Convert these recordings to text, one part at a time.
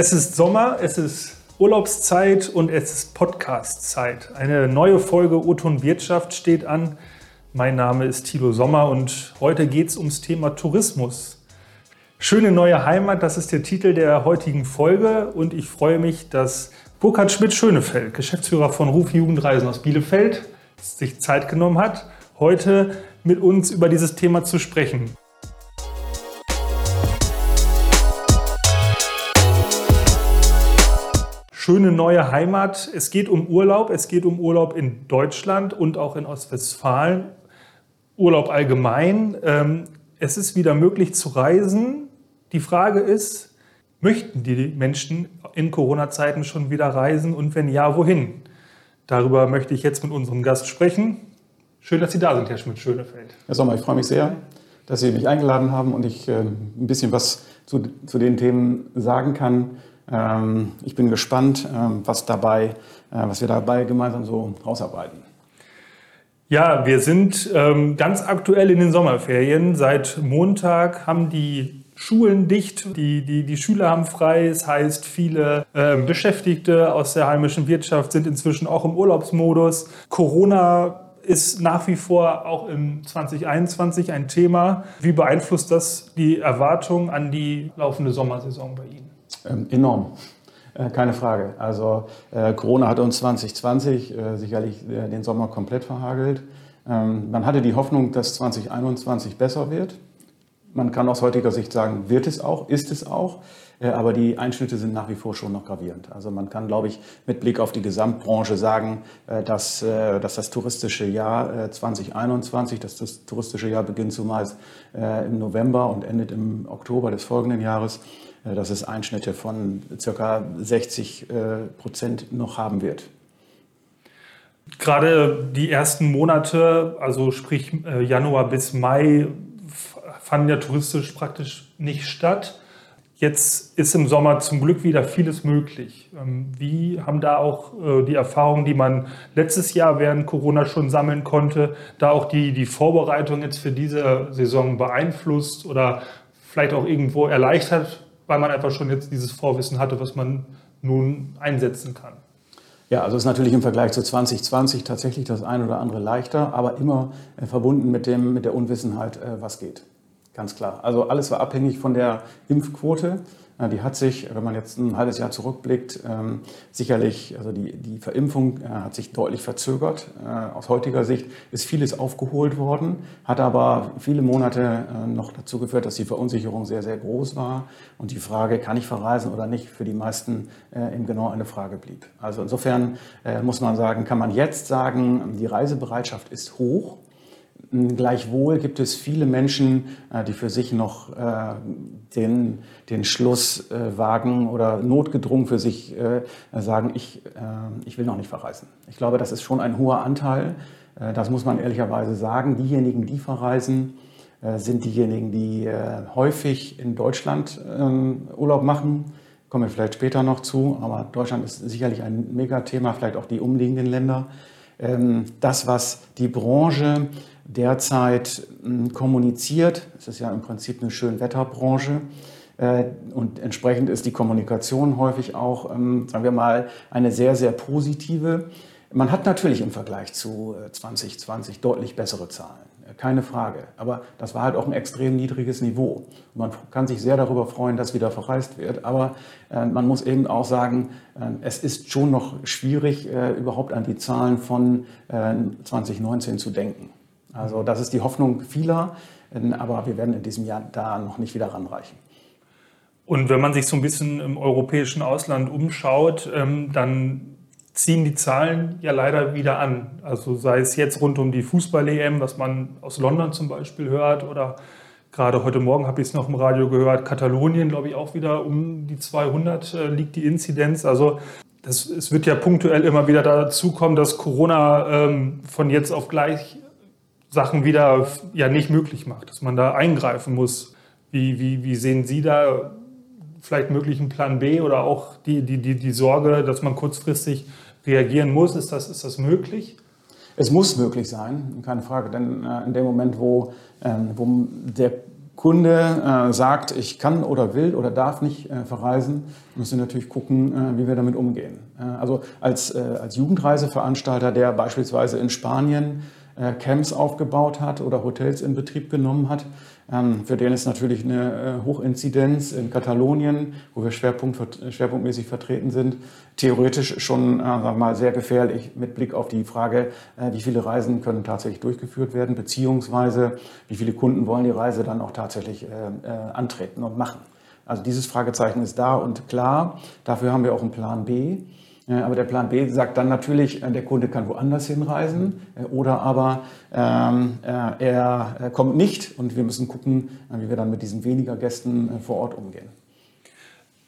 Es ist Sommer, es ist Urlaubszeit und es ist Podcastzeit. Eine neue Folge Oton Wirtschaft steht an. Mein Name ist Thilo Sommer und heute geht es ums Thema Tourismus. Schöne neue Heimat, das ist der Titel der heutigen Folge und ich freue mich, dass Burkhard Schmidt-Schönefeld, Geschäftsführer von Ruf Jugendreisen aus Bielefeld, sich Zeit genommen hat, heute mit uns über dieses Thema zu sprechen. Schöne neue Heimat. Es geht um Urlaub. Es geht um Urlaub in Deutschland und auch in Ostwestfalen. Urlaub allgemein. Ähm, es ist wieder möglich zu reisen. Die Frage ist, möchten die Menschen in Corona-Zeiten schon wieder reisen und wenn ja, wohin? Darüber möchte ich jetzt mit unserem Gast sprechen. Schön, dass Sie da sind, Herr Schmidt-Schönefeld. Herr Sommer, ich freue mich sehr, dass Sie mich eingeladen haben und ich äh, ein bisschen was zu, zu den Themen sagen kann. Ähm, ich bin gespannt, ähm, was, dabei, äh, was wir dabei gemeinsam so ausarbeiten. Ja, wir sind ähm, ganz aktuell in den Sommerferien. Seit Montag haben die Schulen dicht, die, die, die Schüler haben frei. Das heißt, viele äh, Beschäftigte aus der heimischen Wirtschaft sind inzwischen auch im Urlaubsmodus. Corona ist nach wie vor auch im 2021 ein Thema. Wie beeinflusst das die Erwartung an die laufende Sommersaison bei Ihnen? Ähm, enorm. Äh, keine Frage. Also äh, Corona hat uns 2020 äh, sicherlich äh, den Sommer komplett verhagelt. Ähm, man hatte die Hoffnung, dass 2021 besser wird. Man kann aus heutiger Sicht sagen, wird es auch, ist es auch. Äh, aber die Einschnitte sind nach wie vor schon noch gravierend. Also man kann, glaube ich, mit Blick auf die Gesamtbranche sagen, dass, dass das touristische Jahr 2021, dass das touristische Jahr beginnt zumeist im November und endet im Oktober des folgenden Jahres, dass es Einschnitte von ca. 60 äh, Prozent noch haben wird. Gerade die ersten Monate, also sprich äh, Januar bis Mai, fanden ja touristisch praktisch nicht statt. Jetzt ist im Sommer zum Glück wieder vieles möglich. Ähm, wie haben da auch die Erfahrungen, die man letztes Jahr während Corona schon sammeln konnte, da auch die, die Vorbereitung jetzt für diese Saison beeinflusst oder vielleicht auch irgendwo erleichtert? Weil man einfach schon jetzt dieses Vorwissen hatte, was man nun einsetzen kann. Ja, also ist natürlich im Vergleich zu 2020 tatsächlich das ein oder andere leichter, aber immer äh, verbunden mit, dem, mit der Unwissenheit, äh, was geht. Ganz klar. Also alles war abhängig von der Impfquote. Die hat sich, wenn man jetzt ein halbes Jahr zurückblickt, ähm, sicherlich, also die, die Verimpfung äh, hat sich deutlich verzögert. Äh, aus heutiger Sicht ist vieles aufgeholt worden, hat aber viele Monate äh, noch dazu geführt, dass die Verunsicherung sehr, sehr groß war und die Frage, kann ich verreisen oder nicht, für die meisten eben genau eine Frage blieb. Also insofern muss man sagen, kann man jetzt sagen, die Reisebereitschaft ist hoch. Gleichwohl gibt es viele Menschen, äh, die für sich noch äh, den, den Schluss äh, wagen oder notgedrungen für sich sagen, ich, ich will noch nicht verreisen. Ich glaube, das ist schon ein hoher Anteil. Das muss man ehrlicherweise sagen. Diejenigen, die verreisen, sind diejenigen, die häufig in Deutschland ähm, Urlaub machen. Kommen wir vielleicht später noch zu. Aber Deutschland ist sicherlich ein Megathema, vielleicht auch die umliegenden Länder. Ähm, das, was die Branche derzeit hm, kommuniziert. Es ist ja im Prinzip eine Schönwetterbranche. Äh, und entsprechend ist die Kommunikation häufig auch, ähm, sagen wir mal, eine sehr, sehr positive. Man hat natürlich im Vergleich zu 2020 äh, deutlich bessere Zahlen, keine Frage. Aber das war halt auch ein extrem niedriges Niveau. Man kann sich sehr darüber freuen, dass wieder verreist wird. Aber man muss eben auch sagen, es ist schon noch schwierig, überhaupt an die Zahlen von 2019 zu denken. Also das ist die Hoffnung vieler, aber wir werden in diesem Jahr da noch nicht wieder ranreichen. Und wenn man sich so ein bisschen im europäischen Ausland umschaut, ähm, dann ziehen die Zahlen ja leider wieder an. Also sei es jetzt rund um die Fußball-EM, was man aus London zum Beispiel hört, oder gerade heute Morgen habe ich es noch im Radio gehört, Katalonien, glaube ich, auch wieder um die 200 äh, liegt die Inzidenz. Also das, es wird ja punktuell immer wieder dazu kommen, dass Corona ähm, von jetzt auf gleich Sachen wieder ja nicht möglich macht, dass man da eingreifen muss. Wie, wie, wie sehen Sie da vielleicht möglichen Plan B oder auch die, die, die, die Sorge, dass man kurzfristig reagieren muss? Ist das, ist das möglich? Es muss möglich sein, keine Frage. Denn äh, in dem Moment, wo, ähm, wo der Kunde äh, sagt, ich kann oder will oder darf nicht äh, verreisen, müssen wir natürlich gucken, äh, wie wir damit umgehen. Äh, also als, äh, als Jugendreiseveranstalter, der beispielsweise in Spanien äh, Camps aufgebaut hat oder Hotels in Betrieb genommen hat, für den ist natürlich eine Hochinzidenz in Katalonien, wo wir Schwerpunkt, schwerpunktmäßig vertreten sind, theoretisch schon wir mal, sehr gefährlich mit Blick auf die Frage, wie viele Reisen können tatsächlich durchgeführt werden, beziehungsweise wie viele Kunden wollen die Reise dann auch tatsächlich antreten und machen. Also dieses Fragezeichen ist da und klar. Dafür haben wir auch einen Plan B. Aber der Plan B sagt dann natürlich, äh, der Kunde kann woanders hinreisen äh, oder aber ähm, äh, er kommt nicht und wir müssen gucken, wie wir dann mit diesen weniger Gästen vor Ort umgehen.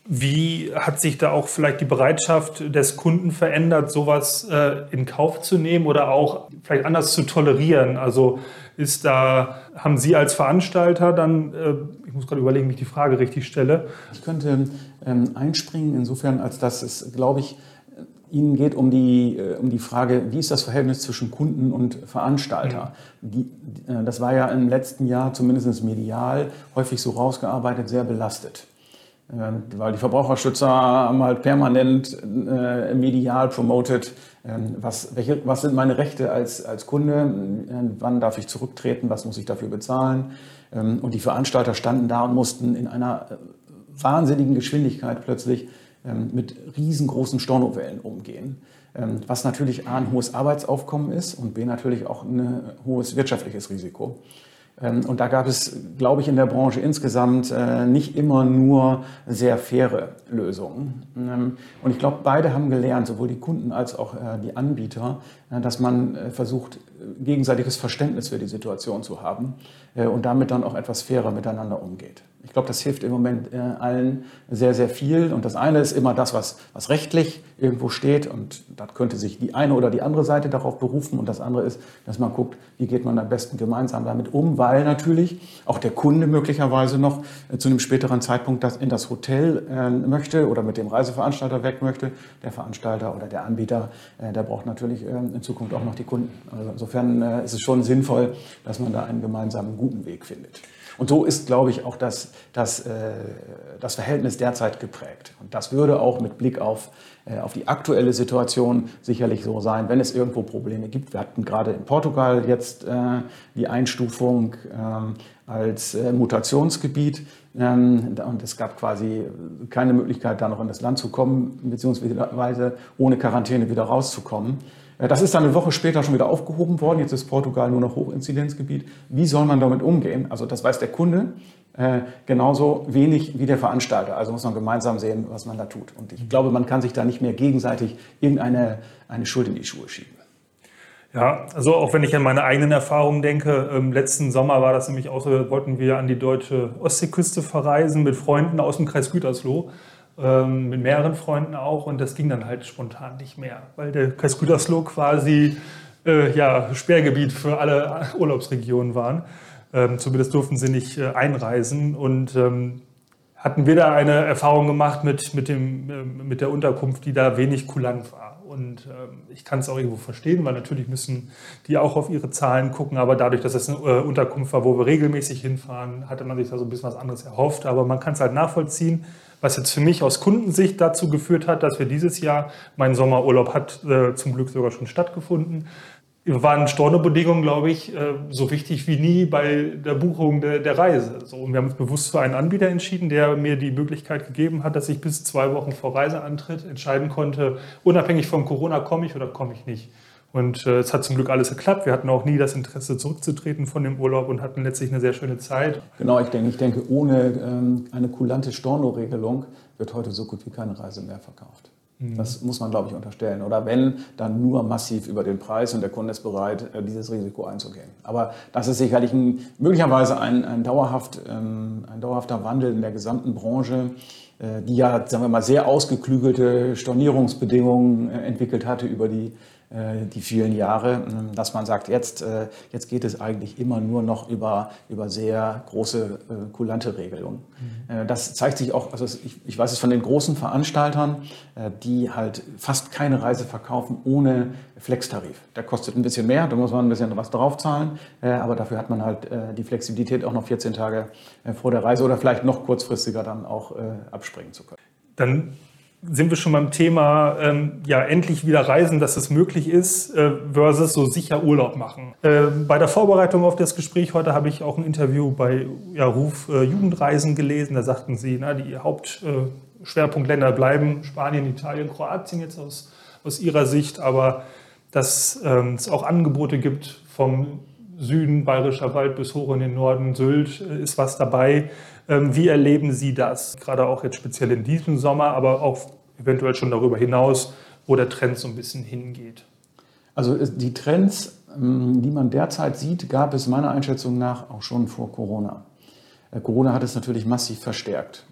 Wie hat sich da auch vielleicht die Bereitschaft des Kunden verändert, sowas in Kauf zu nehmen oder auch vielleicht anders zu tolerieren? Also ist da, haben Sie als Veranstalter dann, ich muss gerade überlegen, wie ich die Frage richtig stelle. Ich könnte ähm, einspringen, insofern, als dass es, glaube ich, Ihnen geht um die, äh, um die Frage, wie ist das Verhältnis zwischen Kunden und Veranstalter? Mhm. Die, äh, das war ja im letzten Jahr zumindest medial häufig so rausgearbeitet, sehr belastet. Ähm, weil die Verbraucherschützer haben halt permanent äh, medial promoted, ähm, was, welche, was sind meine Rechte als, als Kunde, wann darf ich zurücktreten, was muss ich dafür bezahlen. Ähm, und die Veranstalter standen da und mussten in einer wahnsinnigen Geschwindigkeit plötzlich ähm, mit riesengroßen Stornowellen umgehen. Ähm, was natürlich A, ein hohes Arbeitsaufkommen ist und B, natürlich auch ein hohes wirtschaftliches Risiko. Ähm, und da gab es, glaube ich, in der Branche insgesamt äh, nicht immer nur sehr faire Lösungen. Und ich glaube, beide haben gelernt, sowohl die Kunden als auch äh, die Anbieter, äh, dass man versucht, gegenseitiges Verständnis für die Situation zu haben und damit dann auch etwas fairer miteinander umgeht. Ich glaube, das hilft im Moment äh, allen sehr, sehr viel. Und das eine ist immer das, was, was rechtlich irgendwo steht. Und da könnte sich die eine oder die andere Seite darauf berufen. Und das andere ist, dass man guckt, wie geht man am besten gemeinsam damit um, weil natürlich auch der Kunde möglicherweise noch äh, zu einem späteren Zeitpunkt das in das Hotel äh, möchte oder mit dem Reiseveranstalter weg möchte. Der Veranstalter oder der Anbieter, äh, der braucht natürlich äh, in Zukunft auch noch die Kunden. Also insofern äh, ist es schon sinnvoll, dass man da einen gemeinsamen guten Weg findet. Und so ist, glaube ich, auch das, das, äh, das Verhältnis derzeit geprägt. Und das würde auch mit Blick auf, äh, auf die aktuelle Situation sicherlich so sein, wenn es irgendwo Probleme gibt. Wir hatten gerade in Portugal jetzt äh, die Einstufung ähm, als äh, Mutationsgebiet. Ähm, und es gab quasi keine Möglichkeit, da noch in das Land zu kommen, beziehungsweise ohne Quarantäne wieder rauszukommen. Äh, das ist dann eine Woche später schon wieder aufgehoben worden. Jetzt ist Portugal nur noch Hochinzidenzgebiet. Wie soll man damit umgehen? Also das weiß der Kunde äh, genauso wenig wie der Veranstalter. Also muss man gemeinsam sehen, was man da tut. Und ich glaube, man kann sich da nicht mehr gegenseitig irgendeine eine Schuld in die Schuhe schieben. Ja, also auch wenn ich an meine eigenen Erfahrungen denke, im letzten Sommer war das nämlich auch so, wollten wir an die deutsche Ostseeküste verreisen mit Freunden aus dem Kreis Gütersloh ähm, mit mehreren Freunden auch und das ging dann halt spontan nicht mehr, weil der Gütersloh quasi äh, ja, Sperrgebiet für alle Urlaubsregionen waren. Ähm, zumindest durften sie nicht äh, einreisen und ähm, hatten wir da eine Erfahrung gemacht mit, mit, dem, äh, mit der Unterkunft, die da wenig kulant war. Und ähm, ich kann es auch irgendwo verstehen, weil natürlich müssen die auch auf ihre Zahlen gucken. Aber dadurch, dass es eine äh, Unterkunft war, wo wir regelmäßig hinfahren, hatte man sich da so ein bisschen was anderes erhofft. Aber man kann es halt nachvollziehen, was jetzt für mich aus Kundensicht dazu geführt hat, dass wir dieses Jahr, mein Sommerurlaub hat äh, zum Glück sogar schon stattgefunden, waren Stornobedingungen, glaube ich, äh, so wichtig wie nie bei der Buchung der, der Reise. So, und wir haben uns bewusst für einen Anbieter entschieden, der mir die Möglichkeit gegeben hat, dass ich bis zwei Wochen vor Reiseantritt entscheiden konnte, unabhängig von Corona, komme ich oder komme ich nicht. Und äh, es hat zum Glück alles geklappt. Wir hatten auch nie das Interesse, zurückzutreten von dem Urlaub und hatten letztlich eine sehr schöne Zeit. Genau, ich denke, ich denke ohne ähm, eine kulante Storno-Regelung wird heute so gut wie keine Reise mehr verkauft. Mhm. Das muss man, glaube ich, unterstellen. Oder wenn, dann nur massiv über den Preis und der Kunde ist bereit, äh, dieses Risiko einzugehen. Aber das ist sicherlich ein, möglicherweise ein, ein, dauerhaft, ähm, ein dauerhafter Wandel in der gesamten Branche, äh, die ja, sagen wir mal, sehr ausgeklügelte Stornierungsbedingungen äh, entwickelt hatte über die die vielen Jahre, ähm, dass man sagt, jetzt, äh, jetzt geht es eigentlich immer nur noch über, über sehr große, äh, kulante Regelungen. Mhm. Das zeigt sich auch, also ich, ich weiß es von den großen Veranstaltern, die halt fast keine Reise verkaufen ohne Flextarif. Der kostet ein bisschen mehr, da muss man ein bisschen was draufzahlen, aber dafür hat man halt die Flexibilität, auch noch 14 Tage vor der Reise oder vielleicht noch kurzfristiger dann auch abspringen zu können. Dann sind wir schon beim Thema, ähm, ja, endlich wieder reisen, dass es möglich ist, äh, versus so sicher Urlaub machen. Äh, bei der Vorbereitung auf das Gespräch heute habe ich auch ein Interview bei ja, Ruf äh, Jugendreisen gelesen. Da sagten sie, na, die Hauptschwerpunktländer äh, bleiben Spanien, Italien, Kroatien jetzt aus, aus ihrer Sicht, aber dass ähm, es auch Angebote gibt vom Süden, Bayerischer Wald bis hoch in den Norden, Sylt äh, ist was dabei wie erleben Sie das? Gerade auch jetzt speziell in diesem Sommer, aber auch eventuell schon darüber hinaus, wo der Trend so ein bisschen hingeht. Also die Trends, ähm, die man derzeit sieht, gab es meiner Einschätzung nach auch schon vor Corona. Äh, Corona hat es natürlich massiv verstärkt.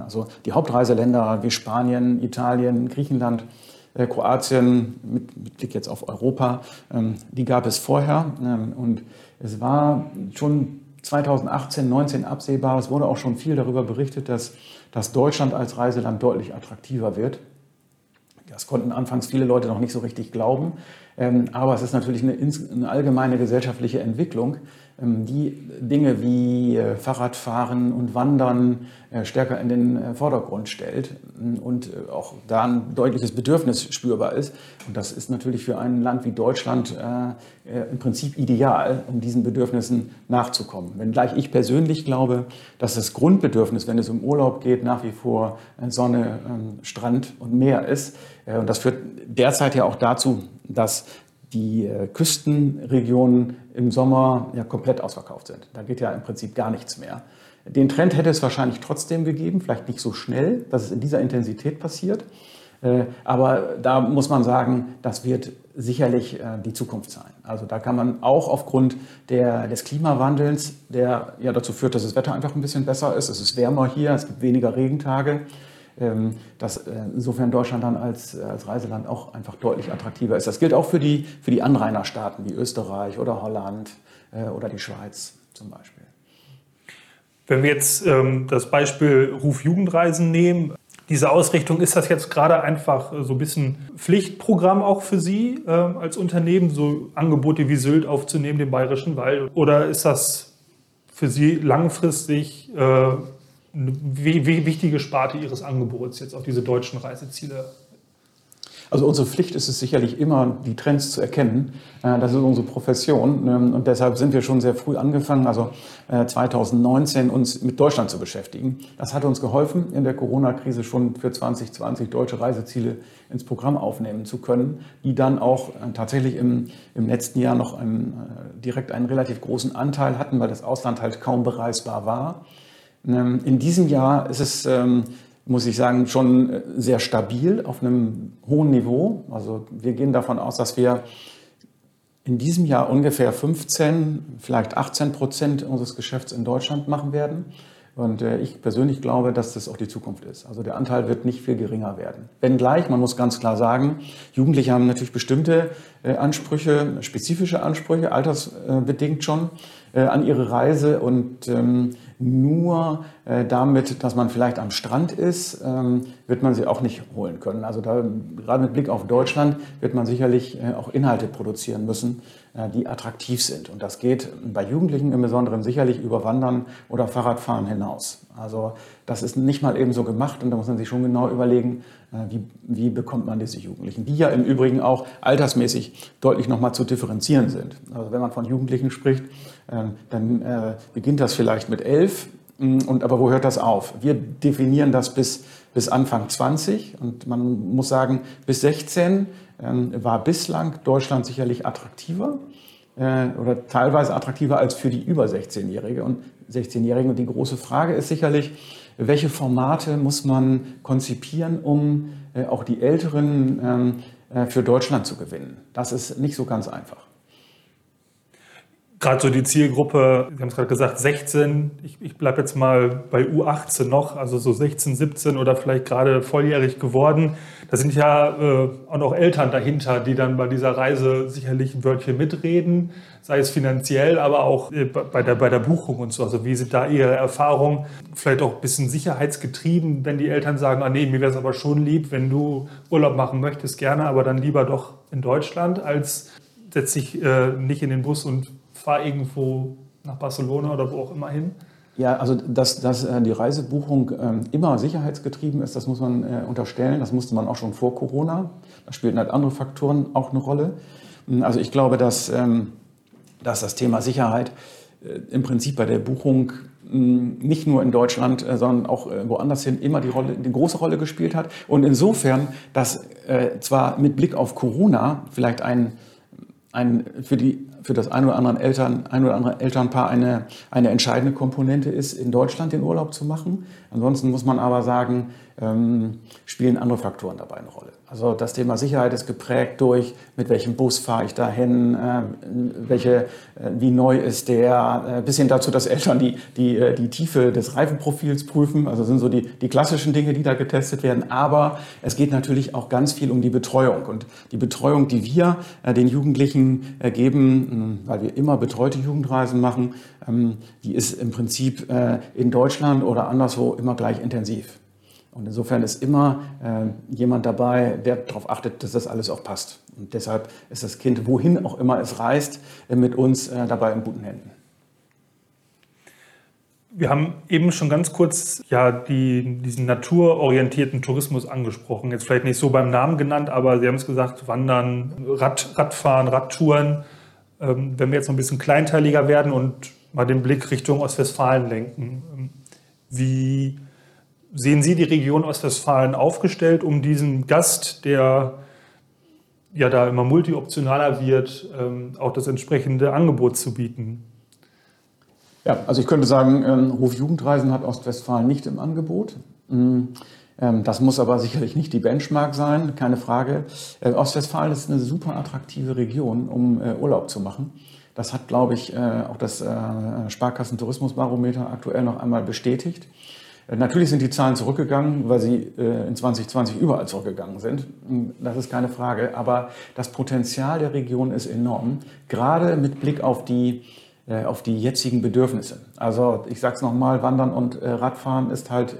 Also die Hauptreiseländer wie Spanien, Italien, Griechenland, äh, Kroatien, mit, Blick jetzt auf Europa, ähm, die gab es vorher. Und es war schon 2018, 19 absehbar. Es wurde auch schon viel darüber berichtet, dass, dass Deutschland als Reiseland deutlich attraktiver wird. Das konnten anfangs viele Leute noch nicht so richtig glauben. Ähm, aber es ist natürlich eine, eine allgemeine gesellschaftliche Entwicklung, ähm, die Dinge wie äh, Fahrradfahren und Wandern äh, stärker in den äh, Vordergrund stellt ähm, und auch da ein deutliches Bedürfnis spürbar ist. Und das ist natürlich für ein Land wie Deutschland im Prinzip ideal, um diesen Bedürfnissen nachzukommen. Wenngleich ich persönlich glaube, dass das Grundbedürfnis, wenn es um Urlaub geht, nach wie vor Sonne, Strand und Meer ist. Und das führt derzeit ja auch dazu, dass die äh, Küstenregionen im Sommer ja komplett ausverkauft sind. Da geht ja im Prinzip gar nichts mehr. Den Trend hätte es wahrscheinlich trotzdem gegeben, vielleicht nicht so schnell, dass es in dieser Intensität passiert. Äh, aber da muss man sagen, das wird sicherlich äh, die Zukunft sein. Also da kann man auch aufgrund der, des Klimawandels, der ja dazu führt, dass das Wetter einfach ein bisschen besser ist, es ist wärmer hier, es gibt weniger Regentage, dass äh, insofern Deutschland dann als, als Reiseland auch einfach deutlich attraktiver ist. Das gilt auch für die, für die Anrainerstaaten wie Österreich oder Holland äh, oder die Schweiz zum Beispiel. Wenn wir jetzt ähm, das Beispiel Ruf Jugendreisen nehmen, diese Ausrichtung, ist das jetzt gerade einfach so ein bisschen Pflichtprogramm auch für Sie äh, als Unternehmen, so Angebote wie Sylt aufzunehmen, den Bayerischen Wald? Oder ist das für Sie langfristig äh, eine wichtige Sparte Ihres Angebots jetzt auf diese deutschen Reiseziele? Also unsere Pflicht ist es sicherlich immer, die Trends zu erkennen. Äh, das ist unsere Profession ähm, und deshalb sind wir schon sehr früh angefangen, also 2019 äh, uns mit Deutschland zu beschäftigen. Das hat uns geholfen, in der Corona-Krise schon für 2020 deutsche Reiseziele ins Programm aufnehmen zu können, die dann auch äh, tatsächlich im, im letzten Jahr noch einen, direkt einen relativ großen Anteil hatten, weil das Ausland halt kaum bereisbar war. Ähm, in diesem Jahr ist es, ähm, muss ich sagen, schon äh, sehr stabil auf einem hohen Niveau. Also wir gehen davon aus, dass wir in diesem Jahr ungefähr 15, vielleicht 18 Prozent unseres Geschäfts in Deutschland machen werden. Und äh, ich persönlich glaube, dass das auch die Zukunft ist. Also der Anteil wird nicht viel geringer werden. Wenngleich, man muss ganz klar sagen, Jugendliche haben natürlich bestimmte äh, Ansprüche, spezifische Ansprüche, altersbedingt schon, an ihre Reise. Und ähm, nur äh, damit, dass man vielleicht am Strand ist, ähm, wird man sie auch nicht holen können. Also da, gerade mit Blick auf Deutschland wird man sicherlich äh, auch Inhalte produzieren müssen, die attraktiv sind. Und das geht bei Jugendlichen im Besonderen sicherlich über Wandern oder Fahrradfahren hinaus. Also das ist nicht mal eben so gemacht und da muss man sich schon genau überlegen, äh, wie, wie bekommt man diese Jugendlichen, die ja im Übrigen auch altersmäßig deutlich nochmal zu differenzieren sind. Also wenn man von Jugendlichen spricht, ähm, dann äh, beginnt das vielleicht mit elf, mm, und aber wo hört das auf? Wir definieren das bis, bis Anfang 20 und man muss sagen, bis 16 ähm, war bislang Deutschland sicherlich attraktiver äh, oder teilweise attraktiver als für die über 16-Jährige und 16-Jährigen. Und die große Frage ist sicherlich, welche Formate muss man konzipieren, um äh, auch die Älteren ähm, äh, für Deutschland zu gewinnen. Das ist nicht so ganz einfach. Gerade so die Zielgruppe, Sie haben es gerade gesagt, 16, ich, ich bleibe jetzt mal bei U18 noch, also so 16, 17 oder vielleicht gerade volljährig geworden. Da sind ja äh, auch noch Eltern dahinter, die dann bei dieser Reise sicherlich ein Wörtchen mitreden, sei es finanziell, aber auch äh, bei, der, bei der Buchung und so. Also wie sind da Ihre Erfahrungen? Vielleicht auch ein bisschen sicherheitsgetrieben, wenn die Eltern sagen, ah nee, mir wäre es aber schon lieb, wenn du Urlaub machen möchtest, gerne, aber dann lieber doch in Deutschland, als setz dich äh, nicht in den Bus und fahr irgendwo nach Barcelona oder wo auch immer hin? Ja, also dass, dass äh, die Reisebuchung ähm, immer sicherheitsgetrieben ist, das muss man äh, unterstellen. Das musste man auch schon vor Corona. Da spielten halt andere Faktoren auch eine Rolle. Hm, also ich glaube, dass, ähm, dass das Thema Sicherheit äh, im Prinzip bei der Buchung hm, nicht nur in Deutschland, sondern auch woanders hin immer die, Rolle, eine große Rolle gespielt hat. Und insofern, dass zwar mit Blick auf Corona vielleicht ein, ein für die für das ein oder andere, Eltern, ein oder andere Elternpaar eine, eine entscheidende Komponente ist, in Deutschland den Urlaub zu machen. Ansonsten muss man aber sagen, ähm, spielen andere Faktoren dabei eine Rolle. Also das Thema Sicherheit ist geprägt durch, mit welchem Bus fahre ich dahin, äh, welche, äh, wie neu ist der, äh, bis hin dazu, dass Eltern die, die, äh, die Tiefe des Reifenprofils prüfen. Also sind so die, die klassischen Dinge, die da getestet werden. Aber es geht natürlich auch ganz viel um die Betreuung. Und die Betreuung, die wir äh, den Jugendlichen äh, geben, weil wir immer betreute Jugendreisen machen, ähm, die ist im Prinzip in Deutschland oder anderswo immer gleich intensiv. Und insofern ist immer äh, jemand dabei, der darauf achtet, dass das alles auch passt. Und deshalb ist das Kind, wohin auch immer es reist, äh, mit uns äh, dabei in guten Händen. Wir haben eben schon ganz kurz ja, die, diesen naturorientierten Tourismus angesprochen. Jetzt vielleicht nicht so beim Namen genannt, aber Sie haben es gesagt, Wandern, Rad, Radfahren, Radtouren. Ähm, wenn wir jetzt noch ein bisschen kleinteiliger werden und mal den Blick Richtung Ostwestfalen lenken, ähm, wie sehen Sie die Region Ostwestfalen aufgestellt, um diesem Gast, der ja da immer multioptionaler wird, ähm, auch das entsprechende Angebot zu bieten? Ja, also ich könnte sagen, ähm, Ruf Jugendreisen hat Ostwestfalen nicht im Angebot. Mm, ähm, das muss aber sicherlich nicht die Benchmark sein, keine Frage. Äh, Ostwestfalen ist eine super attraktive Region, um äh, Urlaub zu machen. Das hat, glaube ich, äh, auch das Sparkassen-Tourismusbarometer aktuell noch einmal bestätigt. Natürlich sind die Zahlen zurückgegangen, weil sie äh, in 2020 überall zurückgegangen sind. Das ist keine Frage. Aber das Potenzial der Region ist enorm, gerade mit Blick auf die, äh, auf die jetzigen Bedürfnisse. Also ich sage es nochmal, Wandern und äh, Radfahren ist halt,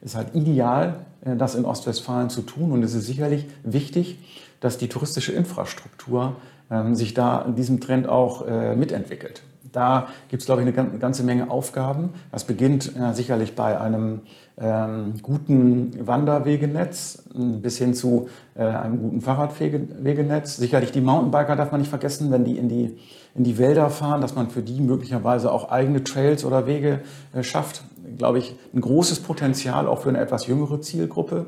ist halt ideal, das in Ostwestfalen zu tun. Und es ist sicherlich wichtig, dass die touristische Infrastruktur ähm, sich da in diesem Trend auch mitentwickelt. Da gibt es, glaube ich, eine ganze Menge Aufgaben. Das beginnt äh, sicherlich bei einem ähm, guten Wanderwegenetz bis hin zu äh, einem guten Fahrradwegenetz. Sicherlich die Mountainbiker darf man nicht vergessen, wenn die in die, in die Wälder fahren, dass man für die möglicherweise auch eigene Trails oder Wege äh, schafft. Glaube ich, ein großes Potenzial auch für eine etwas jüngere Zielgruppe.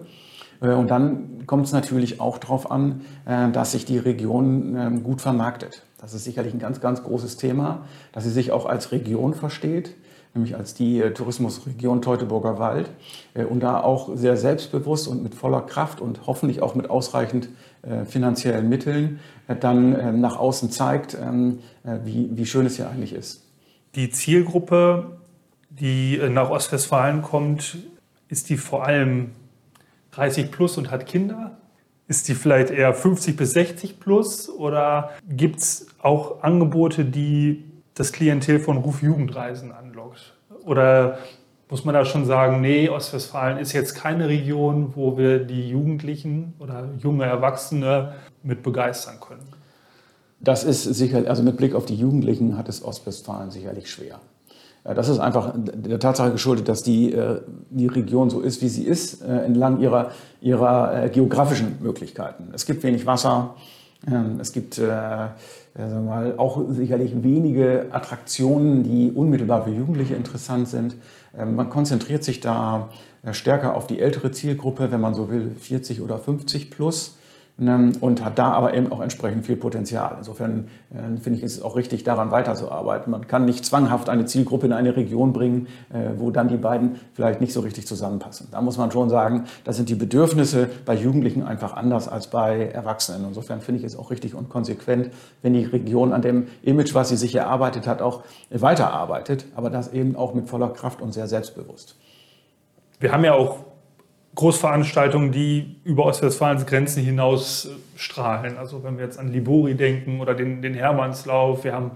Äh, und dann kommt es natürlich auch darauf an, äh, dass sich die Region ähm, gut vermarktet. Das ist sicherlich ein ganz, ganz großes Thema, dass sie sich auch als Region versteht, nämlich als die äh, Tourismusregion Teutoburger Wald und da auch sehr selbstbewusst und mit voller Kraft und hoffentlich auch mit ausreichend finanziellen Mitteln dann ähm, nach außen zeigt, ähm, wie, wie schön es hier eigentlich ist. Die Zielgruppe, die nach Ostwestfalen kommt, ist die vor allem 30 plus und hat Kinder? Ist die vielleicht eher 50 bis 60 plus oder gibt es auch Angebote, die das Klientel von Ruf Jugendreisen anlockt? Oder muss man da schon sagen, nee, Ostwestfalen ist jetzt keine Region, wo wir die Jugendlichen oder junge Erwachsene mit begeistern können? Das ist sicher, also mit Blick auf die Jugendlichen hat es Ostwestfalen sicherlich schwer. Das ist einfach der Tatsache geschuldet, dass die, äh, die Region so ist, wie sie ist, äh, entlang ihrer, ihrer äh, geografischen Möglichkeiten. Es gibt wenig Wasser, ähm, es gibt äh, mal, auch sicherlich wenige Attraktionen, die unmittelbar für Jugendliche interessant sind. Ähm, man konzentriert sich da stärker auf die ältere Zielgruppe, wenn man so will, 40 oder 50 plus. Ähm, und hat da aber eben auch entsprechend viel Potenzial. Insofern äh, finde ich, ist es auch richtig, daran weiterzuarbeiten. Man kann nicht zwanghaft eine Zielgruppe in eine Region bringen, äh, wo dann die beiden vielleicht nicht so richtig zusammenpassen. Da muss man schon sagen, da sind die Bedürfnisse bei Jugendlichen einfach anders als bei Erwachsenen. Insofern finde ich es auch richtig und konsequent, wenn die Region an dem Image, was sie sich erarbeitet hat, auch weiterarbeitet, aber das eben auch mit voller Kraft und sehr selbstbewusst. Wir haben ja auch Großveranstaltungen, die über Ostwestfalens Grenzen hinaus äh, strahlen. Also wenn wir jetzt an Libori denken oder den, den Hermannslauf, wir haben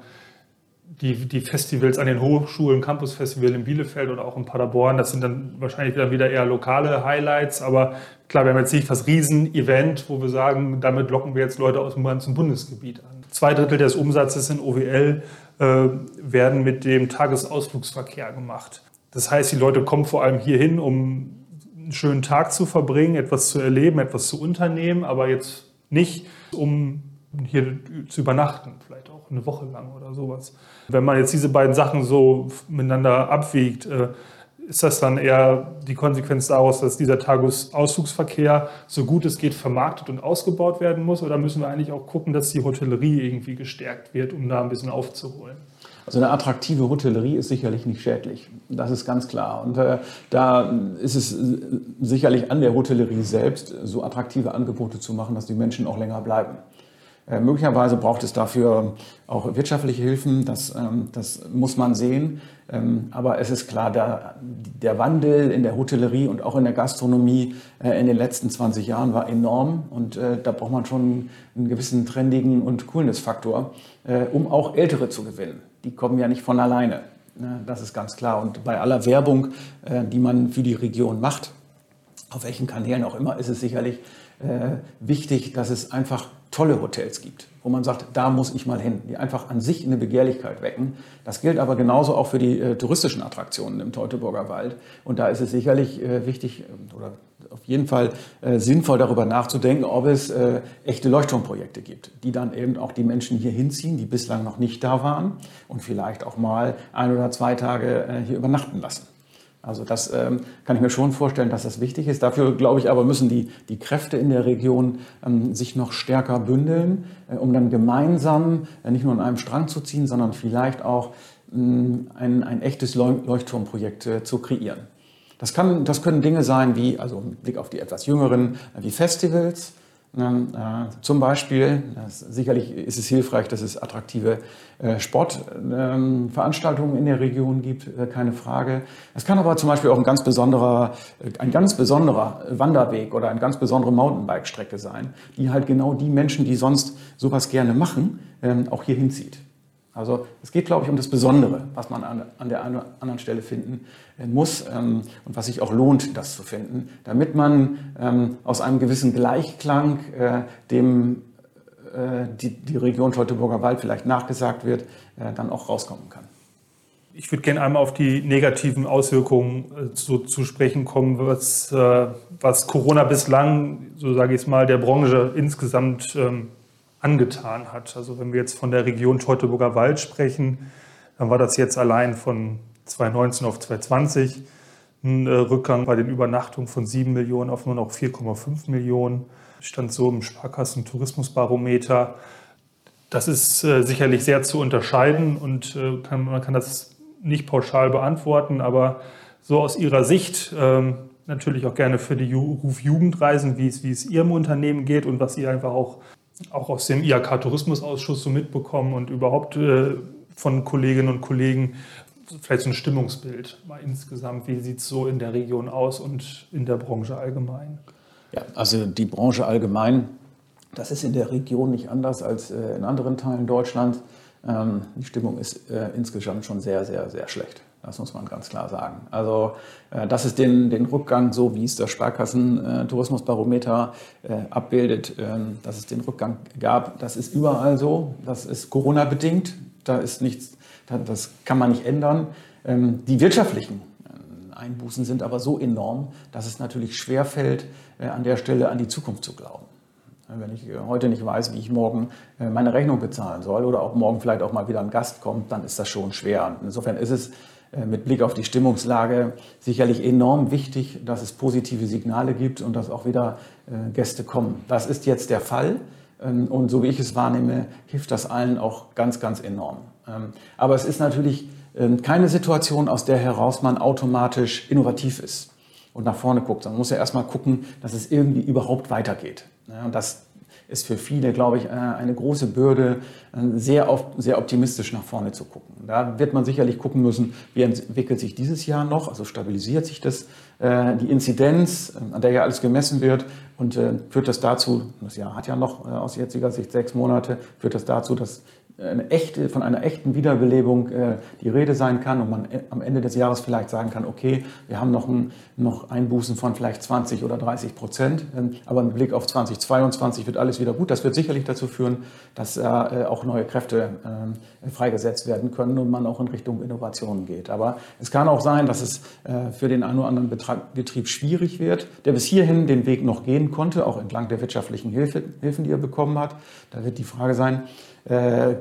die, die Festivals an den Hochschulen, Campusfestival in Bielefeld oder auch in Paderborn, das sind dann wahrscheinlich wieder eher lokale Highlights, aber klar, wir haben jetzt nicht das Riesen-Event, wo wir sagen, damit locken wir jetzt Leute aus dem ganzen Bundesgebiet an. Zwei Drittel des Umsatzes in OWL äh, werden mit dem Tagesausflugsverkehr gemacht. Das heißt, die Leute kommen vor allem hierhin, um einen schönen Tag zu verbringen, etwas zu erleben, etwas zu unternehmen, aber jetzt nicht, um hier zu übernachten, vielleicht auch eine Woche lang oder sowas. Wenn man jetzt diese beiden Sachen so miteinander abwiegt, äh, ist das dann eher die Konsequenz daraus, dass dieser Tagesausflugsverkehr so gut es geht vermarktet und ausgebaut werden muss? Oder müssen wir eigentlich auch gucken, dass die Hotellerie irgendwie gestärkt wird, um da ein bisschen aufzuholen? Also eine attraktive Hotellerie ist sicherlich nicht schädlich. Das ist ganz klar. Und äh, da ist es äh, sicherlich an der Hotellerie selbst, so attraktive Angebote zu machen, dass die Menschen auch länger bleiben. Äh, möglicherweise braucht es dafür auch wirtschaftliche Hilfen, das, ähm, das muss man sehen. Ähm, aber es ist klar, der, der Wandel in der Hotellerie und auch in der Gastronomie äh, in den letzten 20 Jahren war enorm. Und äh, da braucht man schon einen gewissen trendigen und Coolness-Faktor, äh, um auch Ältere zu gewinnen die kommen ja nicht von alleine. Ne? Das ist ganz klar. Und bei aller Werbung, äh, die man für die Region macht, auf welchen Kanälen auch immer, ist es sicherlich äh, wichtig, dass es einfach tolle Hotels gibt, wo man sagt, da muss ich mal hin, die einfach an sich eine Begehrlichkeit wecken. Das gilt aber genauso auch für die äh, touristischen Attraktionen im Teutoburger Wald. Und da ist es sicherlich wichtig oder auf jeden Fall äh, sinnvoll darüber nachzudenken, ob es äh, echte Leuchtturmprojekte gibt, die dann eben auch die Menschen hier hinziehen, die bislang noch nicht da waren und vielleicht auch mal ein oder zwei Tage äh, hier übernachten lassen. Also das ähm, kann ich mir schon vorstellen, dass das wichtig ist. Dafür, glaube ich, aber müssen die, die Kräfte in der Region ähm, sich noch stärker bündeln, äh, um dann gemeinsam äh, nicht nur an einem Strang zu ziehen, sondern vielleicht auch ähm, ein, ein echtes Leuchtturmprojekt äh, zu kreieren. Das, kann, das können Dinge sein wie, also mit Blick auf die etwas jüngeren, äh, wie Festivals, Ne, äh, zum Beispiel, sicherlich ist es hilfreich, dass es attraktive äh, Sportveranstaltungen ähm, in der Region gibt, keine Frage. Es kann aber zum Beispiel auch ein ganz besonderer, ein ganz besonderer Wanderweg oder eine ganz besondere Mountainbike-Strecke sein, die halt genau die Menschen, die sonst sowas gerne machen, ähm, auch hier hinzieht. Also es geht, glaube ich, um das Besondere, was man an, an der einen oder anderen Stelle finden äh, muss ähm, und was sich auch lohnt, das zu finden, damit man ähm, aus einem gewissen Gleichklang, äh, dem äh, die, die Region Teutoburger Wald vielleicht nachgesagt wird, äh, dann auch rauskommen kann. Ich würde gerne einmal auf die negativen Auswirkungen äh, so zu sprechen kommen, was, äh, was Corona bislang, so sage ich es mal, der Branche insgesamt ähm, angetan hat. Also wenn wir jetzt von der Region Teutoburger Wald sprechen, dann war das jetzt allein von 2019 auf 2020 ein äh, Rückgang bei den Übernachtungen von 7 Millionen auf nur noch 4,5 Millionen. Stand so im Sparkassen-Tourismusbarometer. Das ist äh, sicherlich sehr zu unterscheiden und äh, kann, man kann das nicht pauschal beantworten, aber so aus Ihrer Sicht ähm, natürlich auch gerne für die Ruf Jugendreisen, wie es, wie es Ihrem Unternehmen geht und was Sie einfach auch auch aus dem IHK-Tourismusausschuss so mitbekommen und überhaupt äh, von Kolleginnen und Kollegen vielleicht so ein Stimmungsbild mal insgesamt. Wie sieht es so in der Region aus und in der Branche allgemein? Ja, also die Branche allgemein, das ist in der Region nicht anders als äh, in anderen Teilen Deutschlands. Ähm, die Stimmung ist äh, insgesamt schon sehr, sehr, sehr schlecht. Das muss man ganz klar sagen. Also, äh, dass es den, den Rückgang, so wie es das Sparkassen-Tourismusbarometer äh, abbildet, äh, dass es den Rückgang gab, das ist überall so. Das ist Corona-bedingt. Da ist nichts, das kann man nicht ändern. Ähm, die wirtschaftlichen äh, Einbußen sind aber so enorm, dass es natürlich schwerfällt, an der Stelle an die Zukunft zu glauben. Wenn ich heute nicht weiß, wie ich morgen meine Rechnung bezahlen soll oder auch morgen vielleicht auch mal wieder ein Gast kommt, dann ist das schon schwer. insofern ist es mit Blick auf die Stimmungslage sicherlich enorm wichtig, dass es positive Signale gibt und dass auch wieder Gäste kommen. Das ist jetzt der Fall. Ähm, und so wie ich es wahrnehme, hilft das allen auch ganz, ganz enorm. Ähm, aber es ist natürlich ähm, keine Situation, aus der heraus man automatisch innovativ ist und nach vorne guckt. Man muss ja erstmal gucken, dass es irgendwie überhaupt weitergeht. Und das ist für viele, glaube ich, äh, eine große Bürde, äh, sehr, auf, sehr optimistisch nach vorne zu gucken. Da wird man sicherlich gucken müssen, wie entwickelt sich dieses Jahr noch, also stabilisiert sich das, äh, die Inzidenz, an der ja alles gemessen wird, und führt das dazu, das Jahr hat ja noch aus jetziger Sicht sechs Monate, führt das dazu, dass eine echte, von einer echten Wiederbelebung äh, die Rede sein kann und man am Ende des Jahres vielleicht sagen kann, okay, wir haben noch, ein, noch Einbußen von vielleicht 20 oder 30 Prozent, ähm, aber mit Blick auf 2022 wird alles wieder gut. Das wird sicherlich dazu führen, dass äh, auch neue Kräfte äh, freigesetzt werden können und man auch in Richtung Innovationen geht. Aber es kann auch sein, dass es äh, für den einen oder anderen Betrag, Betrieb schwierig wird, der bis hierhin den Weg noch gehen konnte, auch entlang der wirtschaftlichen Hilfe, Hilfen, die er bekommen hat. Da wird die Frage sein, äh,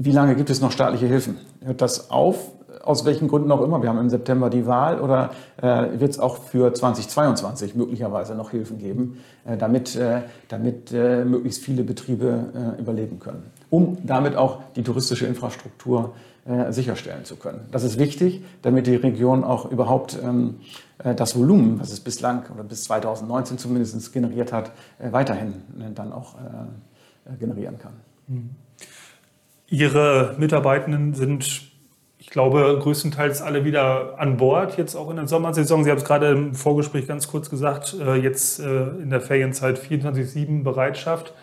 wie lange gibt es noch staatliche Hilfen? Hört das auf? Aus welchen Gründen auch immer. Wir haben im September die Wahl oder äh, wird es auch für 2022 möglicherweise noch Hilfen geben, äh, damit, äh, damit äh, möglichst viele Betriebe äh, überleben können, um damit auch die touristische Infrastruktur äh, sicherstellen zu können. Das ist wichtig, damit die Region auch überhaupt ähm, das Volumen, was es bislang oder bis 2019 zumindest generiert hat, weiterhin dann auch generieren kann. Ihre Mitarbeitenden sind, ich glaube, größtenteils alle wieder an Bord, jetzt auch in der Sommersaison. Sie haben es gerade im Vorgespräch ganz kurz gesagt, äh, jetzt äh, in der Ferienzeit 24-7 Bereitschaft.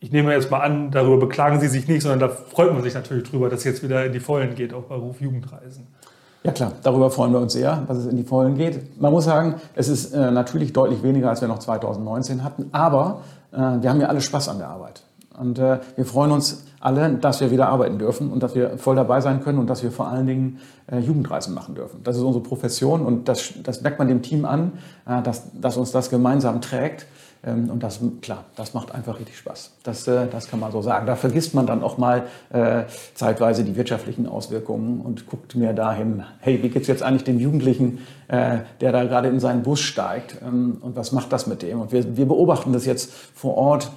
Ich nehme jetzt mal an, darüber beklagen Sie sich nicht, sondern da freut man sich natürlich drüber, dass es jetzt wieder in die Vollen geht, auch bei Ruf Jugendreisen. Ja klar, darüber freuen wir uns sehr, dass es in die Vollen geht. Man muss sagen, es ist äh, natürlich deutlich weniger, als wir noch 2019 hatten, aber äh, wir haben ja alle Spaß an der Arbeit. Und äh, wir freuen uns alle, dass wir wieder arbeiten dürfen und dass wir voll dabei sein können und dass wir vor allen Dingen äh, Jugendreisen machen dürfen. Das ist unsere Profession und das, das merkt man dem Team an, äh, dass, dass uns das gemeinsam trägt. Ähm, und das, klar, das macht einfach richtig Spaß. Das, äh, das kann man so sagen. Da vergisst man dann auch mal äh, zeitweise die wirtschaftlichen Auswirkungen und guckt mir dahin, hey, wie geht's jetzt eigentlich dem Jugendlichen, äh, der da gerade in seinen Bus steigt ähm, und was macht das mit dem? Und wir, wir beobachten das jetzt vor Ort,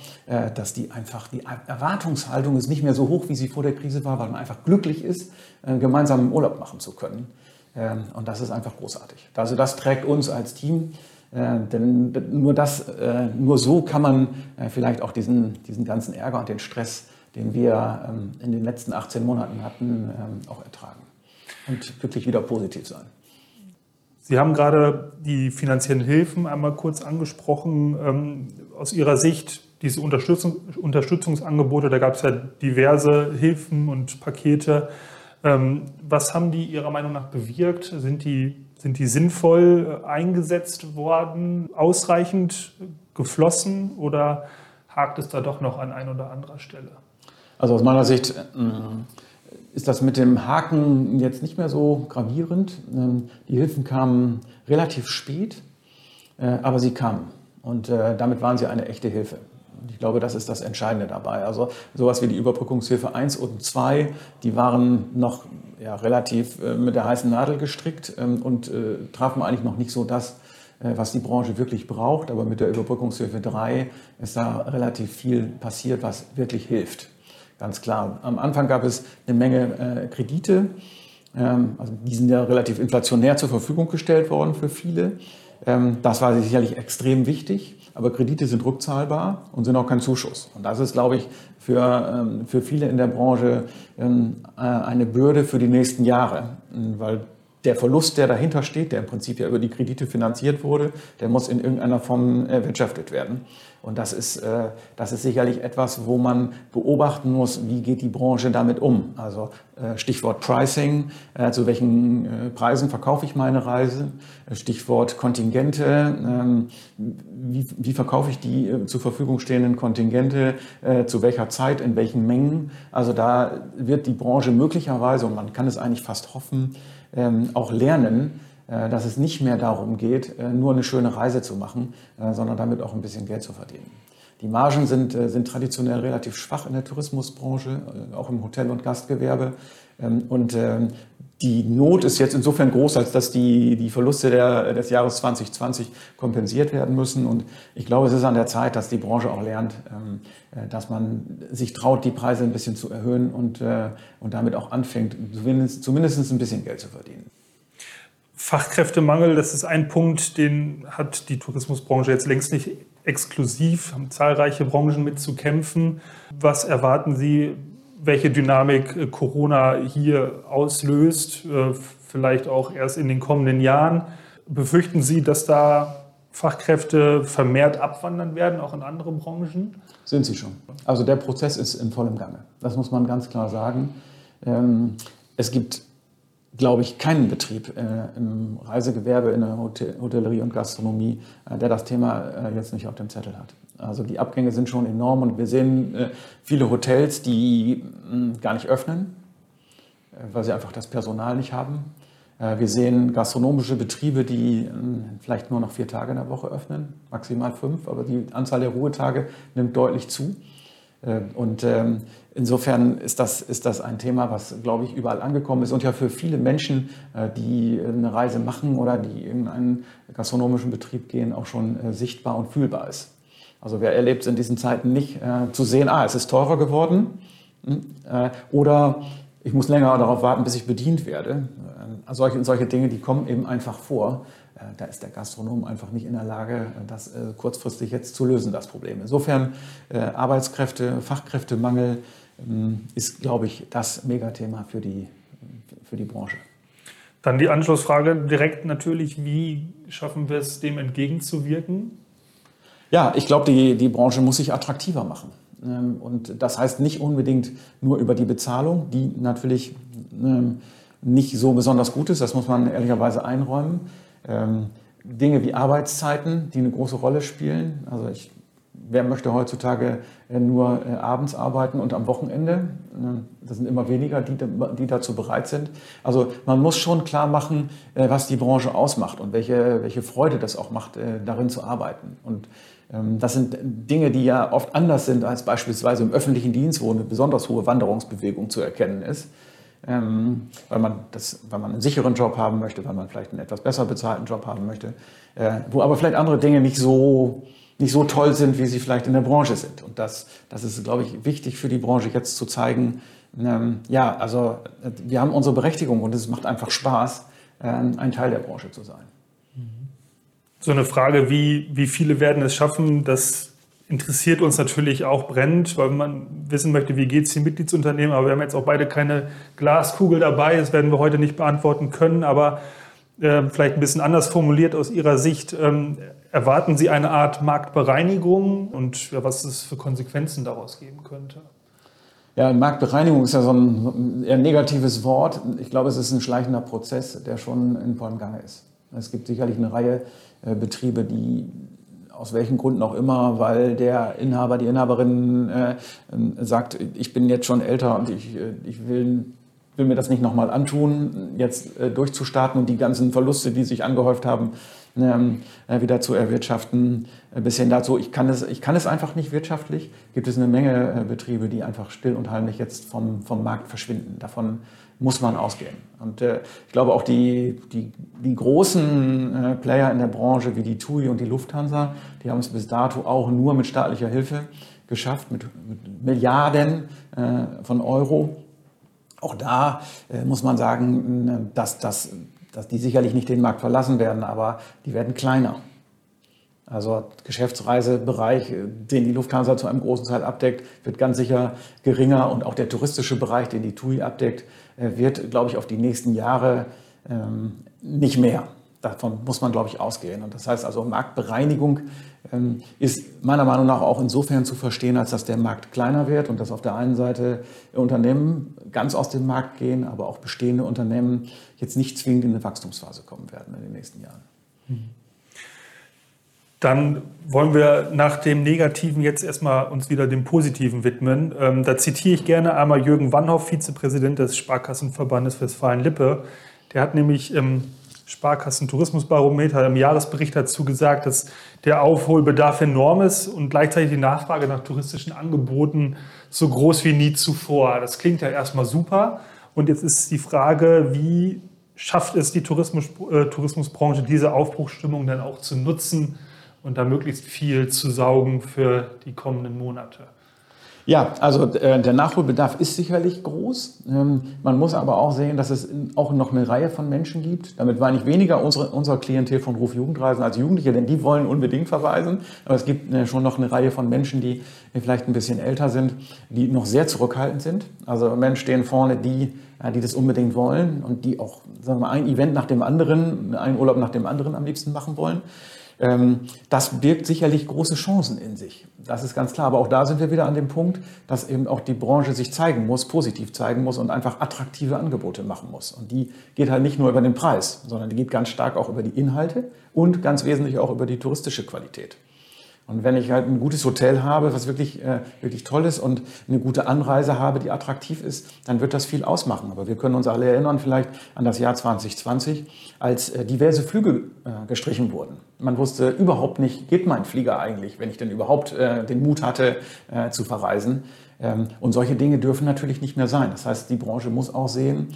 dass die einfach, die Erwartungshaltung ist nicht mehr so hoch, wie sie vor der Krise war, weil man einfach glücklich ist, gemeinsam Urlaub machen zu können. Ähm, und das ist einfach großartig. Also das trägt uns als Team denn nur, das, äh, nur so kann man äh, vielleicht auch diesen, diesen ganzen Ärger und den Stress, den wir ähm, in den letzten 18 Monaten hatten, ähm, auch ertragen und wirklich wieder positiv sein. Sie haben gerade die finanziellen Hilfen einmal kurz angesprochen. Ähm, aus Ihrer Sicht, diese Unterstützung, Unterstützungsangebote, da gab es ja diverse Hilfen und Pakete. Was haben die Ihrer Meinung nach bewirkt? Sind die sind die sinnvoll äh, eingesetzt worden, ausreichend geflossen oder hakt es da doch noch an ein oder anderer Stelle? Also aus meiner Sicht äh, ist das mit dem Haken jetzt nicht mehr so gravierend. Ähm, die Hilfen kamen relativ spät, äh, aber sie kamen. Und damit waren sie eine echte Hilfe. Ich glaube, das ist das Entscheidende dabei. Also sowas wie die Überbrückungshilfe 1 und 2, die waren noch ja, relativ äh, mit der heißen Nadel gestrickt ähm, und äh, trafen eigentlich noch nicht so das, äh, was die Branche wirklich braucht. Aber mit der Überbrückungshilfe 3 ist da relativ viel passiert, was wirklich hilft. Ganz klar. Am Anfang gab es eine Menge äh, Kredite. Ähm, also die sind ja relativ inflationär zur Verfügung gestellt worden für viele. Ähm, das war sicherlich extrem wichtig. Aber Kredite sind rückzahlbar und sind auch kein Zuschuss. Und das ist, glaube ich, für, ähm, für viele in der Branche ähm, äh, eine Bürde für die nächsten Jahre, weil der Verlust, der dahinter steht, der im Prinzip ja über die Kredite finanziert wurde, der muss in irgendeiner Form erwirtschaftet werden. Und das ist, äh, das ist sicherlich etwas, wo man beobachten muss, wie geht die Branche damit um. Also äh, Stichwort Pricing, äh, zu welchen Preisen verkaufe ich meine Reise. Stichwort Kontingente, ähm, wie, wie verkaufe ich die zur Verfügung stehenden Kontingente, zu welcher Zeit, in welchen Mengen. Also da wird die Branche möglicherweise, und man kann es eigentlich fast hoffen, auch lernen, äh, dass es nicht mehr darum geht, äh, nur eine schöne Reise zu machen, äh, sondern damit auch ein bisschen Geld zu verdienen. Die Margen sind, sind traditionell relativ schwach in der Tourismusbranche, auch im Hotel- und Gastgewerbe. Ähm, und ähm, die Not ist jetzt insofern groß, als dass die, die Verluste der, des Jahres 2020 kompensiert werden müssen. Und ich glaube, es ist an der Zeit, dass die Branche auch lernt, ähm, äh, dass man sich traut, die Preise ein bisschen zu erhöhen und, äh, und damit auch anfängt, zumindest, zumindest ein bisschen Geld zu verdienen. Fachkräftemangel, das ist ein Punkt, den hat die Tourismusbranche jetzt längst nicht exklusiv, haben zahlreiche Branchen mit zu kämpfen. Was erwarten Sie welche Dynamik äh, Corona hier auslöst, äh, vielleicht auch erst in den kommenden Jahren. Befürchten Sie, dass da Fachkräfte vermehrt abwandern werden, auch in andere Branchen? Sind sie schon. Also der Prozess ist in vollem Gange. Das muss man ganz klar sagen. Ähm, es gibt, glaube ich, keinen Betrieb äh, im Reisegewerbe, in der Hotellerie und Gastronomie, der das Thema jetzt nicht auf dem Zettel hat. Also die Abgänge sind schon enorm und wir sehen äh, viele Hotels, die hm, gar nicht öffnen, äh, weil sie einfach das Personal nicht haben. Äh, wir sehen gastronomische Betriebe, die hm, vielleicht nur noch vier Tage in der Woche öffnen, maximal fünf, aber die Anzahl der Ruhetage nimmt deutlich zu. Und ähm, insofern ist das, ist das ein Thema, was, glaube ich, überall angekommen ist und ja für viele Menschen, die eine Reise machen oder die in einen gastronomischen Betrieb gehen, auch schon sichtbar und fühlbar ist. Also wer erlebt es in diesen Zeiten nicht, äh, zu sehen, ah, es ist teurer geworden hm, äh, oder ich muss länger darauf warten, bis ich bedient werde. Äh, solche, solche Dinge, die kommen eben einfach vor. Äh, da ist der Gastronom einfach nicht in der Lage, das äh, kurzfristig jetzt zu lösen, das Problem. Insofern äh, Arbeitskräfte, Fachkräftemangel ähm, ist, glaube ich, das Megathema für die, für die Branche. Dann die Anschlussfrage direkt natürlich, wie schaffen wir es, dem entgegenzuwirken? Ja, ich glaube, die, die Branche muss sich attraktiver machen. Ähm, und das heißt nicht unbedingt nur über die Bezahlung, die natürlich ähm, nicht so besonders gut ist, das muss man ehrlicherweise einräumen. Ähm, Dinge wie Arbeitszeiten, die eine große Rolle spielen. Also ich, wer möchte heutzutage äh, nur äh, abends arbeiten und am Wochenende? Das sind immer weniger, die, die dazu bereit sind. Also man muss schon klar machen, äh, was die Branche ausmacht und welche, welche Freude das auch macht, darin zu arbeiten. Und das sind Dinge, die ja oft anders sind als beispielsweise im öffentlichen Dienst, wo eine besonders hohe Wanderungsbewegung zu erkennen ist. Ähm, weil, man das, weil man einen sicheren Job haben möchte, weil man vielleicht einen etwas besser bezahlten Job haben möchte, äh, wo aber vielleicht andere Dinge nicht so, nicht so toll sind, wie sie vielleicht in der Branche sind. Und das, das ist, glaube ich, wichtig für die Branche jetzt zu zeigen, ähm, ja, also wir haben unsere Berechtigung und es macht einfach Spaß, ein Teil der Branche zu sein so eine Frage, wie, wie viele werden es schaffen, das interessiert uns natürlich auch brennend, weil man wissen möchte, wie geht es den Mitgliedsunternehmen. Aber wir haben jetzt auch beide keine Glaskugel dabei. Das werden wir heute nicht beantworten können. Aber äh, vielleicht ein bisschen anders formuliert aus Ihrer Sicht. Ähm, erwarten Sie eine Art Marktbereinigung und ja, was es für Konsequenzen daraus geben könnte? Ja, Marktbereinigung ist ja so ein eher negatives Wort. Ich glaube, es ist ein schleichender Prozess, der schon in vollem Gange ist. Es gibt sicherlich eine Reihe Betriebe, die aus welchen Gründen auch immer, weil der Inhaber, die Inhaberin äh, sagt, ich bin jetzt schon älter und ich, äh, ich will, will mir das nicht nochmal antun, jetzt äh, durchzustarten und die ganzen Verluste, die sich angehäuft haben, ähm, äh, wieder zu erwirtschaften. Äh, bis hin dazu, ich kann, es, ich kann es einfach nicht wirtschaftlich. Gibt es eine Menge Betriebe, die einfach still und heimlich jetzt vom, vom Markt verschwinden. Davon muss man ausgehen. Und äh, ich glaube auch die, die, die großen äh, Player in der Branche wie die TUI und die Lufthansa, die haben es bis dato auch nur mit staatlicher Hilfe geschafft, mit, mit Milliarden äh, von Euro. Auch da äh, muss man sagen, äh, dass, dass, dass die sicherlich nicht den Markt verlassen werden, aber die werden kleiner. Also Geschäftsreisebereich, äh, den die Lufthansa zu einem großen Teil abdeckt, wird ganz sicher geringer und auch der touristische Bereich, den die TUI abdeckt, äh, wird, glaube ich, auf die nächsten Jahre ähm, nicht mehr. Davon muss man, glaube ich, ausgehen. Und das heißt also, Marktbereinigung ähm, ist meiner Meinung nach auch insofern zu verstehen, als dass der Markt kleiner wird und dass auf der einen Seite Unternehmen ganz aus dem Markt gehen, aber auch bestehende Unternehmen jetzt nicht zwingend in eine Wachstumsphase kommen werden in den nächsten Jahren. Mhm. Dann wollen wir nach dem Negativen jetzt erstmal uns wieder dem Positiven widmen. Ähm, da zitiere ich gerne einmal Jürgen Wannhoff, Vizepräsident des Sparkassenverbandes Westfalen-Lippe. Der hat nämlich im Sparkassen Tourismusbarometer im Jahresbericht dazu gesagt, dass der Aufholbedarf enorm ist und gleichzeitig die Nachfrage nach touristischen Angeboten so groß wie nie zuvor. Das klingt ja erstmal super. Und jetzt ist die Frage, wie schafft es die Tourismus, äh, Tourismusbranche, diese Aufbruchsstimmung dann auch zu nutzen und da möglichst viel zu saugen für die kommenden Monate? Ja, also äh, der Nachholbedarf ist sicherlich groß. Ähm, man muss aber auch sehen, dass es auch noch eine Reihe von Menschen gibt. Damit meine ich weniger unsere, unser Klientel von Ruf Jugendreisen als Jugendliche, denn die wollen unbedingt verweisen. Aber es gibt äh, schon noch eine Reihe von Menschen, die vielleicht ein bisschen älter sind, die noch sehr zurückhaltend sind. Also Menschen stehen vorne, die, die das unbedingt wollen und die auch sagen wir mal, ein Event nach dem anderen, einen Urlaub nach dem anderen am liebsten machen wollen. Ähm, das birgt sicherlich große Chancen in sich. Das ist ganz klar. Aber auch da sind wir wieder an dem Punkt, dass eben auch die Branche sich zeigen muss, positiv zeigen muss und einfach attraktive Angebote machen muss. Und die geht halt nicht nur über den Preis, sondern die geht ganz stark auch über die Inhalte und ganz wesentlich auch über die touristische Qualität. Und wenn ich halt ein gutes Hotel habe, was wirklich, äh, wirklich toll ist und eine gute Anreise habe, die attraktiv ist, dann wird das viel ausmachen. Aber wir können uns alle erinnern vielleicht an das Jahr 2020, als äh, diverse Flüge äh, gestrichen wurden. Man wusste überhaupt nicht, geht mein Flieger eigentlich, wenn ich denn überhaupt äh, den Mut hatte äh, zu verreisen. Ähm, und solche Dinge dürfen natürlich nicht mehr sein. Das heißt, die Branche muss auch sehen,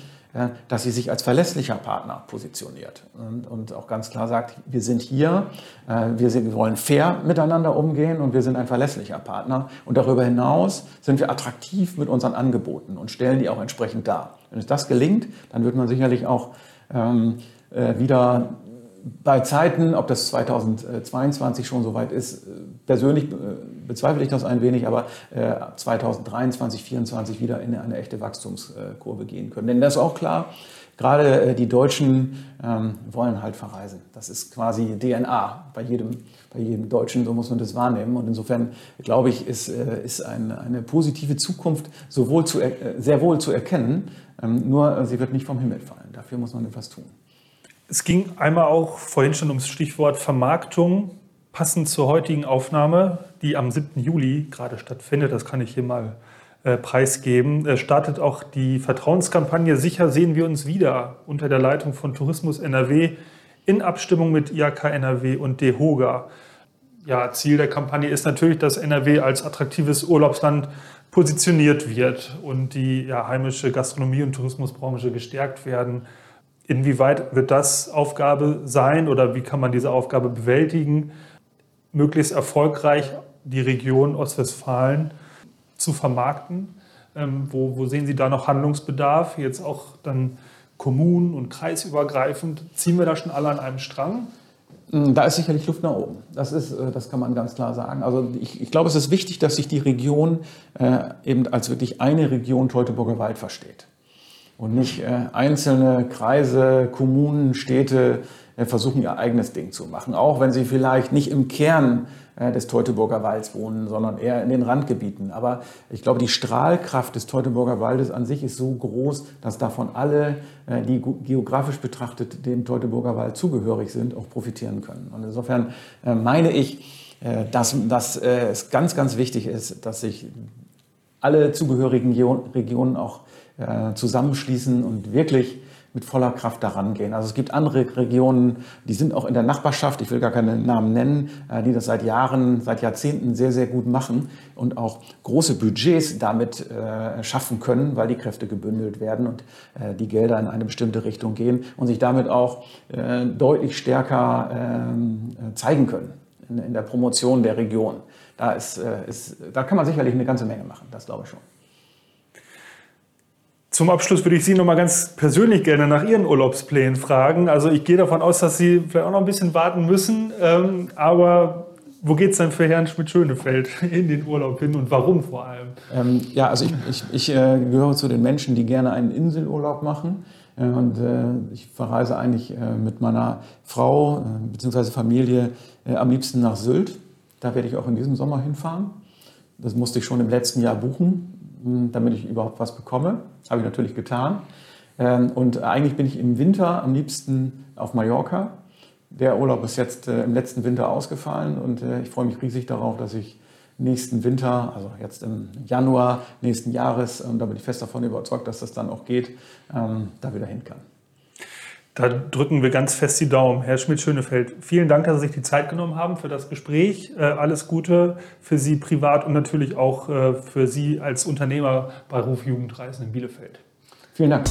dass sie sich als verlässlicher Partner positioniert und, und auch ganz klar sagt, wir sind hier, äh, wir, wollen fair miteinander umgehen und wir sind ein verlässlicher Partner. Und darüber hinaus sind wir attraktiv mit unseren Angeboten und stellen die auch entsprechend dar. Wenn es das gelingt, dann wird man sicherlich auch ähm, äh, wieder bei Zeiten, ob das 2022 schon soweit ist, persönlich äh, bezweifle ich das ein wenig, aber 2023, äh, 2024 wieder in eine echte Wachstumskurve gehen können. Denn das ist auch klar, gerade äh, die Deutschen ähm, wollen halt verreisen. Das ist quasi DNA bei jedem, bei jedem Deutschen, so muss man das wahrnehmen. Und insofern glaube ich, ist, ist eine, eine positive Zukunft sowohl zu, sehr wohl zu erkennen, ähm, nur sie wird nicht vom Himmel fallen. Dafür muss man etwas tun. Es ging einmal auch vorhin schon ums Stichwort Vermarktung, passend zur heutigen Aufnahme, die am 7. Juli gerade stattfindet. Das kann ich hier mal äh, preisgeben. Äh, startet auch die Vertrauenskampagne Sicher sehen wir uns wieder unter der Leitung von Tourismus NRW in Abstimmung mit IAK NRW und DEHOGA. Ja, Ziel der Kampagne ist natürlich, dass NRW als attraktives Urlaubsland positioniert wird und die ja, heimische Gastronomie- und Tourismusbranche gestärkt werden. Inwieweit wird das Aufgabe sein oder wie kann man diese Aufgabe bewältigen, möglichst erfolgreich die Region Ostwestfalen zu vermarkten? Ähm, wo, wo sehen Sie da noch Handlungsbedarf? Jetzt auch dann kommunen- und kreisübergreifend. Ziehen wir da schon alle an einem Strang? Hm, da ist sicherlich Luft nach oben. Das, ist, äh, das kann man ganz klar sagen. Also ich, ich glaube, es ist wichtig, dass sich die Region äh, eben als wirklich eine Region Teutoburger Wald versteht und nicht äh, einzelne Kreise, Kommunen, Städte äh, versuchen ihr eigenes Ding zu machen, auch wenn sie vielleicht nicht im Kern äh, des Teutoburger Walds wohnen, sondern eher in den Randgebieten. Aber ich glaube, die Strahlkraft des Teutoburger Waldes an sich ist so groß, dass davon alle, die geografisch betrachtet dem Teutoburger Wald zugehörig sind, auch profitieren können. Und insofern meine ich, dass, dass es ganz, ganz wichtig ist, dass sich alle zugehörigen Regionen auch äh, zusammenschließen und wirklich mit voller Kraft daran gehen. Also es gibt andere Regionen, die sind auch in der Nachbarschaft, ich will gar keine Namen nennen, äh, die das seit Jahren, seit Jahrzehnten sehr, sehr gut machen und auch große Budgets damit äh, schaffen können, weil die Kräfte gebündelt werden und die Gelder in eine bestimmte Richtung gehen und sich damit auch deutlich stärker ähm, zeigen können in der Promotion der Region. Da, ist, ist, da kann man sicherlich eine ganze Menge machen, das glaube ich schon. Zum Abschluss würde ich Sie noch mal ganz persönlich gerne nach Ihren Urlaubsplänen fragen. Also ich gehe davon aus, dass Sie vielleicht auch noch ein bisschen warten müssen. Ähm, aber wo geht es denn für Herrn Schmidt-Schönefeld in den Urlaub hin und warum vor allem? Ähm, ja, also ich, ich, ich äh, gehöre zu den Menschen, die gerne einen Inselurlaub machen. Äh, und äh, ich verreise eigentlich äh, mit meiner Frau äh, bzw. Familie äh, am liebsten nach Sylt. Da werde ich auch in diesem Sommer hinfahren. Das musste ich schon im letzten Jahr buchen, damit ich überhaupt was bekomme. Habe ich natürlich getan. Ähm, und eigentlich bin ich im Winter am liebsten auf Mallorca. Der Urlaub ist jetzt äh, im letzten Winter ausgefallen und äh, ich freue mich riesig darauf, dass ich nächsten Winter, also jetzt im Januar nächsten Jahres, und da bin ich fest davon überzeugt, dass das dann auch geht, ähm, da wieder hin kann. Da drücken wir ganz fest die Daumen. Herr Schmidt-Schönefeld, vielen Dank, dass Sie sich die Zeit genommen haben für das Gespräch. Äh, alles Gute für Sie privat und natürlich auch äh, für Sie als Unternehmer bei Ruf Jugendreisen in Bielefeld. Vielen Dank.